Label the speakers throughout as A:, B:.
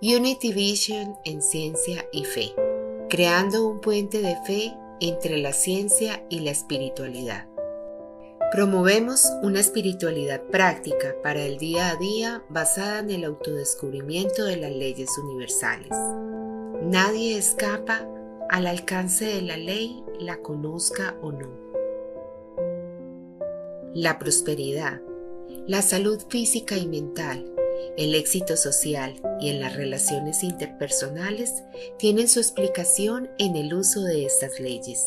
A: Unity Vision en Ciencia y Fe, creando un puente de fe entre la ciencia y la espiritualidad. Promovemos una espiritualidad práctica para el día a día basada en el autodescubrimiento de las leyes universales. Nadie escapa al alcance de la ley, la conozca o no. La prosperidad, la salud física y mental, el éxito social y en las relaciones interpersonales tienen su explicación en el uso de estas leyes.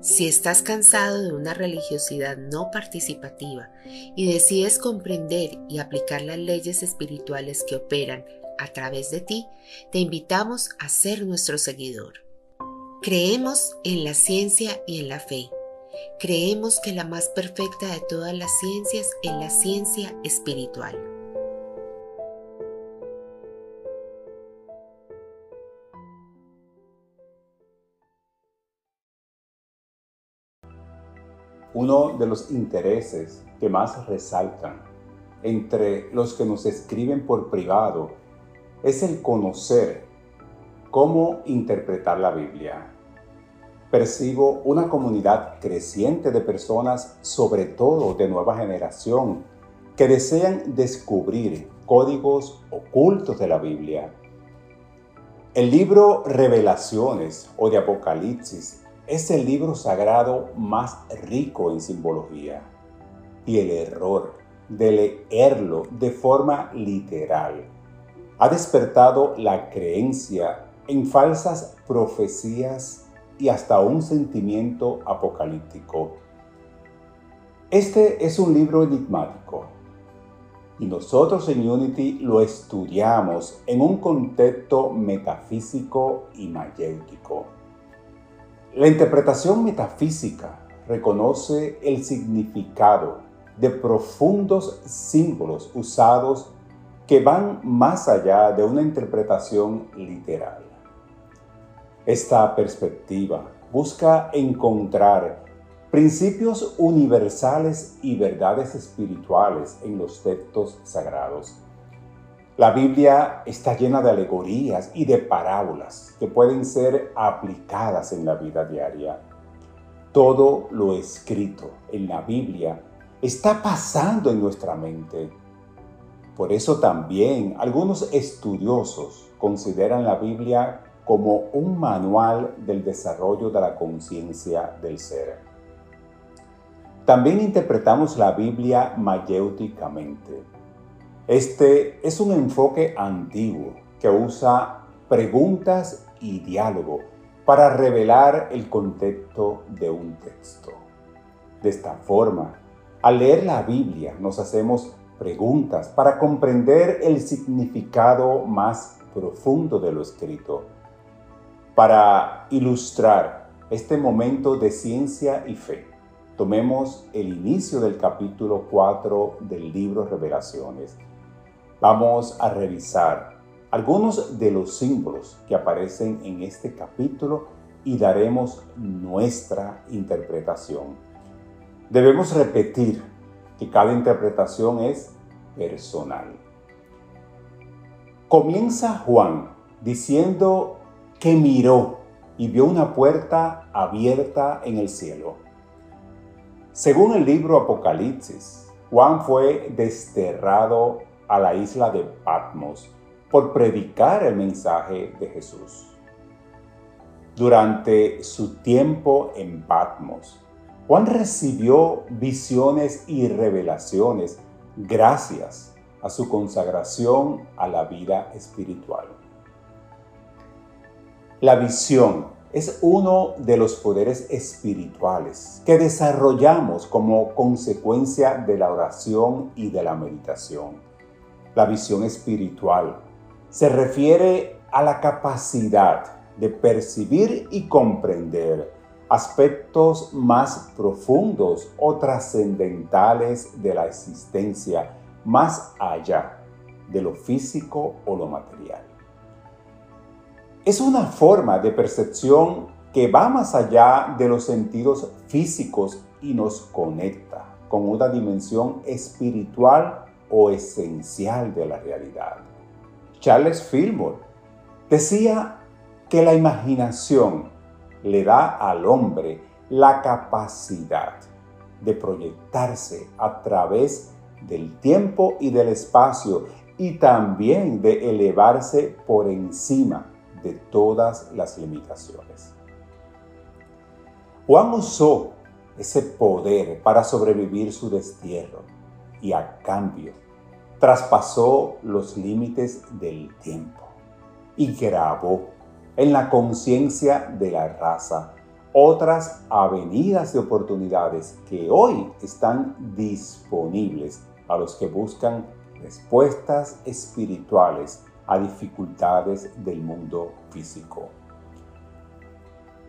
A: Si estás cansado de una religiosidad no participativa y decides comprender y aplicar las leyes espirituales que operan a través de ti, te invitamos a ser nuestro seguidor. Creemos en la ciencia y en la fe. Creemos que la más perfecta de todas las ciencias es la ciencia espiritual.
B: Uno de los intereses que más resaltan entre los que nos escriben por privado es el conocer cómo interpretar la Biblia. Percibo una comunidad creciente de personas, sobre todo de nueva generación, que desean descubrir códigos ocultos de la Biblia. El libro Revelaciones o de Apocalipsis es el libro sagrado más rico en simbología y el error de leerlo de forma literal ha despertado la creencia en falsas profecías y hasta un sentimiento apocalíptico. Este es un libro enigmático y nosotros en Unity lo estudiamos en un contexto metafísico y mayéutico. La interpretación metafísica reconoce el significado de profundos símbolos usados que van más allá de una interpretación literal. Esta perspectiva busca encontrar principios universales y verdades espirituales en los textos sagrados la Biblia está llena de alegorías y de parábolas que pueden ser aplicadas en la vida diaria. Todo lo escrito en la Biblia está pasando en nuestra mente. Por eso también algunos estudiosos consideran la Biblia como un manual del desarrollo de la conciencia del ser. También interpretamos la Biblia mayéuticamente este es un enfoque antiguo que usa preguntas y diálogo para revelar el contexto de un texto. De esta forma, al leer la Biblia nos hacemos preguntas para comprender el significado más profundo de lo escrito. Para ilustrar este momento de ciencia y fe, tomemos el inicio del capítulo 4 del libro Revelaciones Vamos a revisar algunos de los símbolos que aparecen en este capítulo y daremos nuestra interpretación. Debemos repetir que cada interpretación es personal. Comienza Juan diciendo que miró y vio una puerta abierta en el cielo. Según el libro Apocalipsis, Juan fue desterrado a la isla de Patmos por predicar el mensaje de Jesús. Durante su tiempo en Patmos, Juan recibió visiones y revelaciones gracias a su consagración a la vida espiritual. La visión es uno de los poderes espirituales que desarrollamos como consecuencia de la oración y de la meditación la visión espiritual. Se refiere a la capacidad de percibir y comprender aspectos más profundos o trascendentales de la existencia, más allá de lo físico o lo material. Es una forma de percepción que va más allá de los sentidos físicos y nos conecta con una dimensión espiritual o esencial de la realidad, Charles Fillmore, decía que la imaginación le da al hombre la capacidad de proyectarse a través del tiempo y del espacio y también de elevarse por encima de todas las limitaciones. Juan usó ese poder para sobrevivir su destierro y a cambio traspasó los límites del tiempo y grabó en la conciencia de la raza otras avenidas de oportunidades que hoy están disponibles a los que buscan respuestas espirituales a dificultades del mundo físico.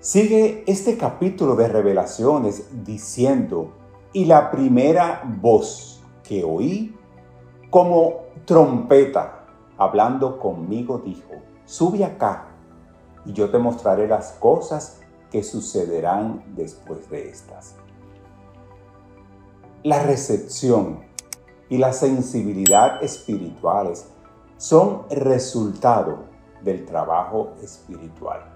B: Sigue este capítulo de revelaciones diciendo, y la primera voz que oí como trompeta hablando conmigo dijo, sube acá y yo te mostraré las cosas que sucederán después de estas. La recepción y la sensibilidad espirituales son resultado del trabajo espiritual.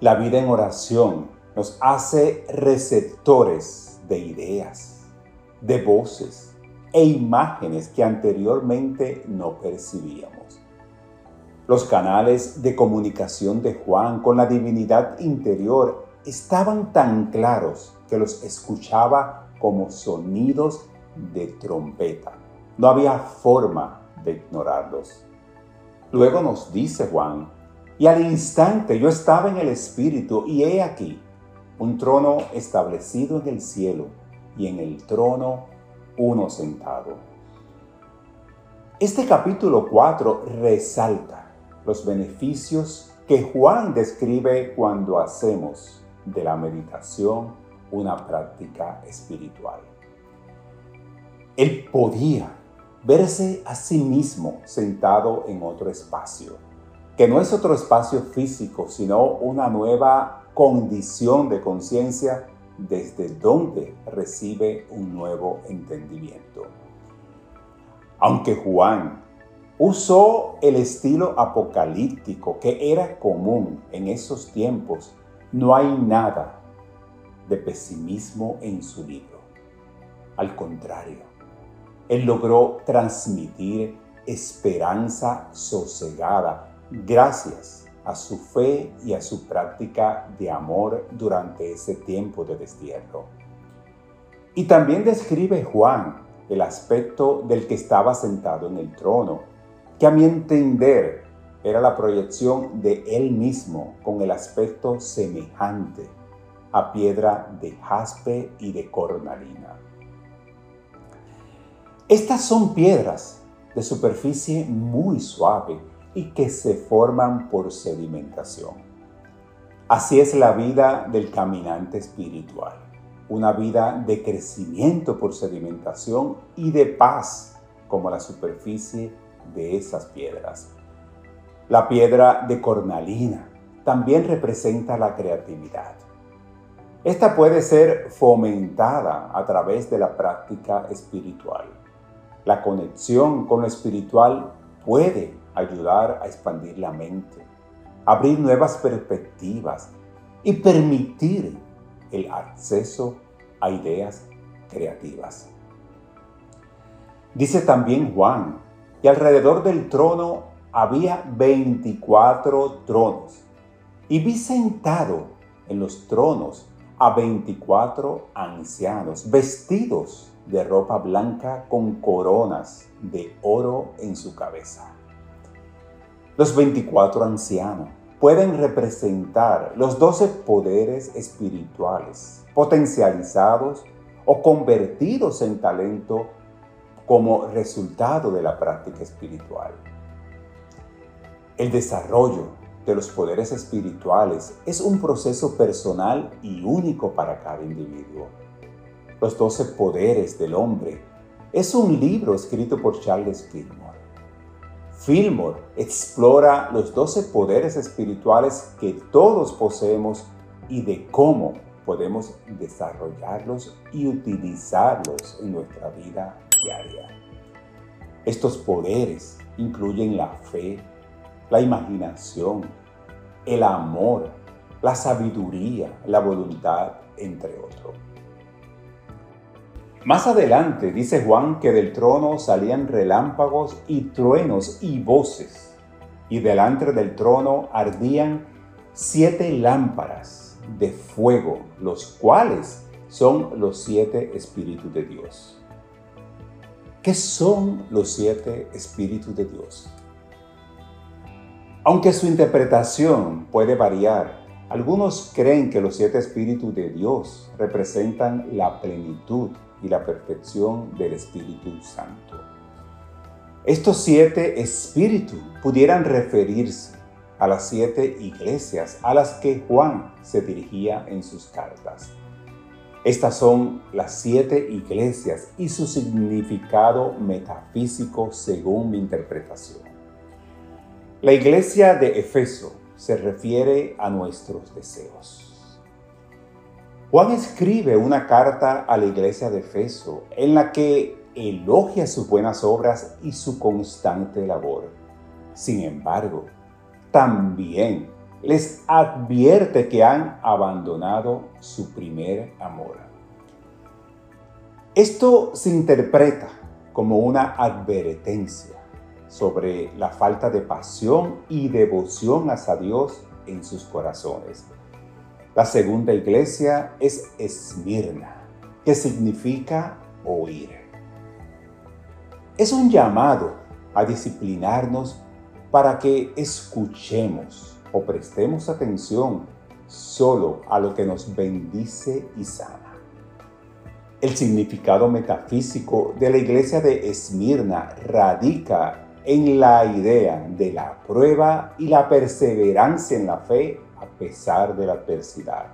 B: La vida en oración nos hace receptores de ideas, de voces e imágenes que anteriormente no percibíamos. Los canales de comunicación de Juan con la divinidad interior estaban tan claros que los escuchaba como sonidos de trompeta. No había forma de ignorarlos. Luego nos dice Juan, y al instante yo estaba en el Espíritu y he aquí un trono establecido en el cielo y en el trono uno sentado. Este capítulo 4 resalta los beneficios que Juan describe cuando hacemos de la meditación una práctica espiritual. Él podía verse a sí mismo sentado en otro espacio, que no es otro espacio físico, sino una nueva condición de conciencia desde donde recibe un nuevo entendimiento. Aunque Juan usó el estilo apocalíptico que era común en esos tiempos, no hay nada de pesimismo en su libro. Al contrario, él logró transmitir esperanza sosegada gracias a su fe y a su práctica de amor durante ese tiempo de destierro. Y también describe Juan el aspecto del que estaba sentado en el trono, que a mi entender era la proyección de él mismo con el aspecto semejante a piedra de jaspe y de cornalina. Estas son piedras de superficie muy suave y que se forman por sedimentación. Así es la vida del caminante espiritual, una vida de crecimiento por sedimentación y de paz como la superficie de esas piedras. La piedra de cornalina también representa la creatividad. Esta puede ser fomentada a través de la práctica espiritual la conexión con lo espiritual puede ayudar a expandir la mente, abrir nuevas perspectivas y permitir el acceso a ideas creativas. Dice también Juan que alrededor del trono había 24 tronos y vi sentado en los tronos a 24 ancianos vestidos de ropa blanca con coronas de oro en su cabeza. Los 24 ancianos pueden representar los 12 poderes espirituales potencializados o convertidos en talento como resultado de la práctica espiritual. El desarrollo de los poderes espirituales es un proceso personal y único para cada individuo los doce poderes del hombre. Es un libro escrito por Charles Fillmore. Fillmore explora los doce poderes espirituales que todos poseemos y de cómo podemos desarrollarlos y utilizarlos en nuestra vida diaria. Estos poderes incluyen la fe, la imaginación, el amor, la sabiduría, la voluntad, entre otros. Más adelante dice Juan que del trono salían relámpagos y truenos y voces, y delante del trono ardían siete lámparas de fuego, los cuales son los siete espíritus de Dios. ¿Qué son los siete espíritus de Dios? Aunque su interpretación puede variar, algunos creen que los siete espíritus de Dios representan la plenitud y la perfección del Espíritu Santo. Estos siete espíritus pudieran referirse a las siete iglesias a las que Juan se dirigía en sus cartas. Estas son las siete iglesias y su significado metafísico según mi interpretación. La iglesia de Efeso se refiere a nuestros deseos. Juan escribe una carta a la iglesia de Efeso en la que elogia sus buenas obras y su constante labor. Sin embargo, también les advierte que han abandonado su primer amor. Esto se interpreta como una advertencia sobre la falta de pasión y devoción hacia Dios en sus corazones. La segunda iglesia es Esmirna, que significa oír. Es un llamado a disciplinarnos para que escuchemos o prestemos atención solo a lo que nos bendice y sana. El significado metafísico de la iglesia de Esmirna radica en la idea de la prueba y la perseverancia en la fe a pesar de la adversidad.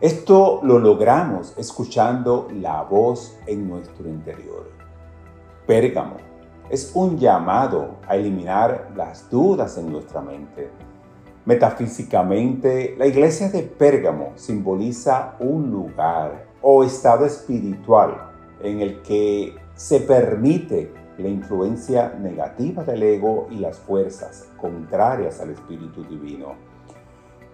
B: Esto lo logramos escuchando la voz en nuestro interior. Pérgamo es un llamado a eliminar las dudas en nuestra mente. Metafísicamente, la iglesia de Pérgamo simboliza un lugar o estado espiritual en el que se permite la influencia negativa del ego y las fuerzas contrarias al Espíritu Divino.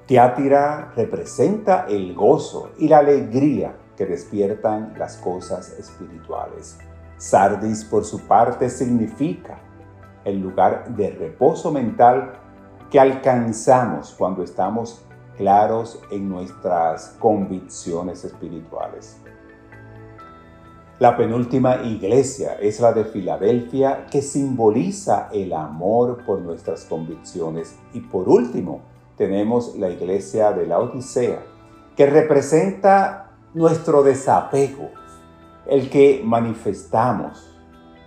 B: Teátira representa el gozo y la alegría que despiertan las cosas espirituales. Sardis, por su parte, significa el lugar de reposo mental que alcanzamos cuando estamos claros en nuestras convicciones espirituales. La penúltima iglesia es la de Filadelfia que simboliza el amor por nuestras convicciones. Y por último, tenemos la iglesia de la Odisea que representa nuestro desapego, el que manifestamos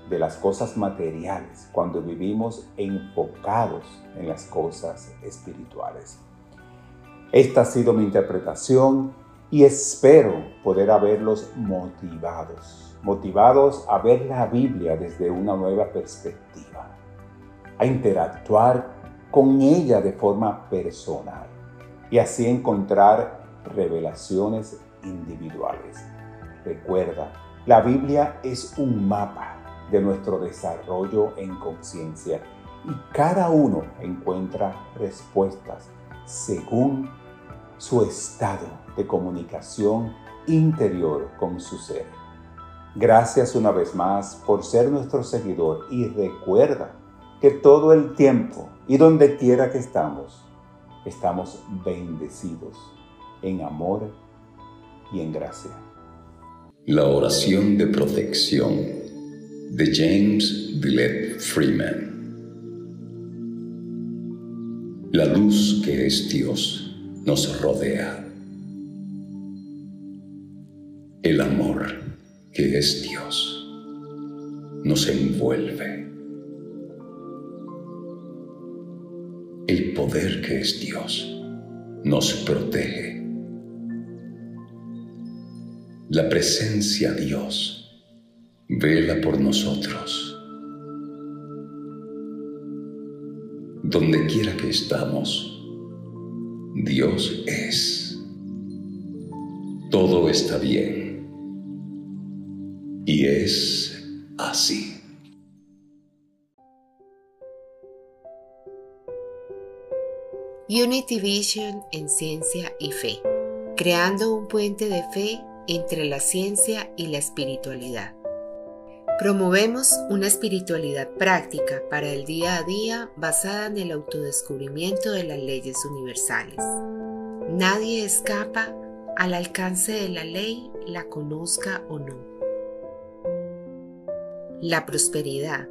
B: de las cosas materiales cuando vivimos enfocados en las cosas espirituales. Esta ha sido mi interpretación y espero poder haberlos motivados, motivados a ver la Biblia desde una nueva perspectiva, a interactuar con ella de forma personal y así encontrar revelaciones individuales. Recuerda, la Biblia es un mapa de nuestro desarrollo en conciencia y cada uno encuentra respuestas según su estado de comunicación interior con su ser. Gracias una vez más por ser nuestro seguidor y recuerda que todo el tiempo y donde quiera que estamos, estamos bendecidos en amor y en gracia.
C: La oración de protección de James Villette Freeman. La luz que es Dios nos rodea. El amor que es Dios nos envuelve. El poder que es Dios nos protege. La presencia Dios vela por nosotros. Donde quiera que estamos, Dios es. Todo está bien. Y es así.
A: Unity Vision en Ciencia y Fe, creando un puente de fe entre la ciencia y la espiritualidad. Promovemos una espiritualidad práctica para el día a día basada en el autodescubrimiento de las leyes universales. Nadie escapa al alcance de la ley, la conozca o no. La prosperidad,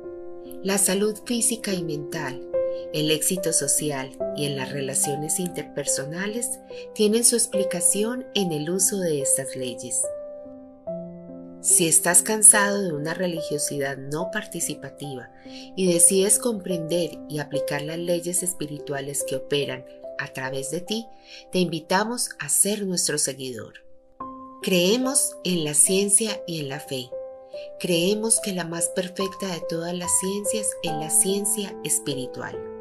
A: la salud física y mental, el éxito social y en las relaciones interpersonales tienen su explicación en el uso de estas leyes. Si estás cansado de una religiosidad no participativa y decides comprender y aplicar las leyes espirituales que operan a través de ti, te invitamos a ser nuestro seguidor. Creemos en la ciencia y en la fe. Creemos que la más perfecta de todas las ciencias es la ciencia espiritual.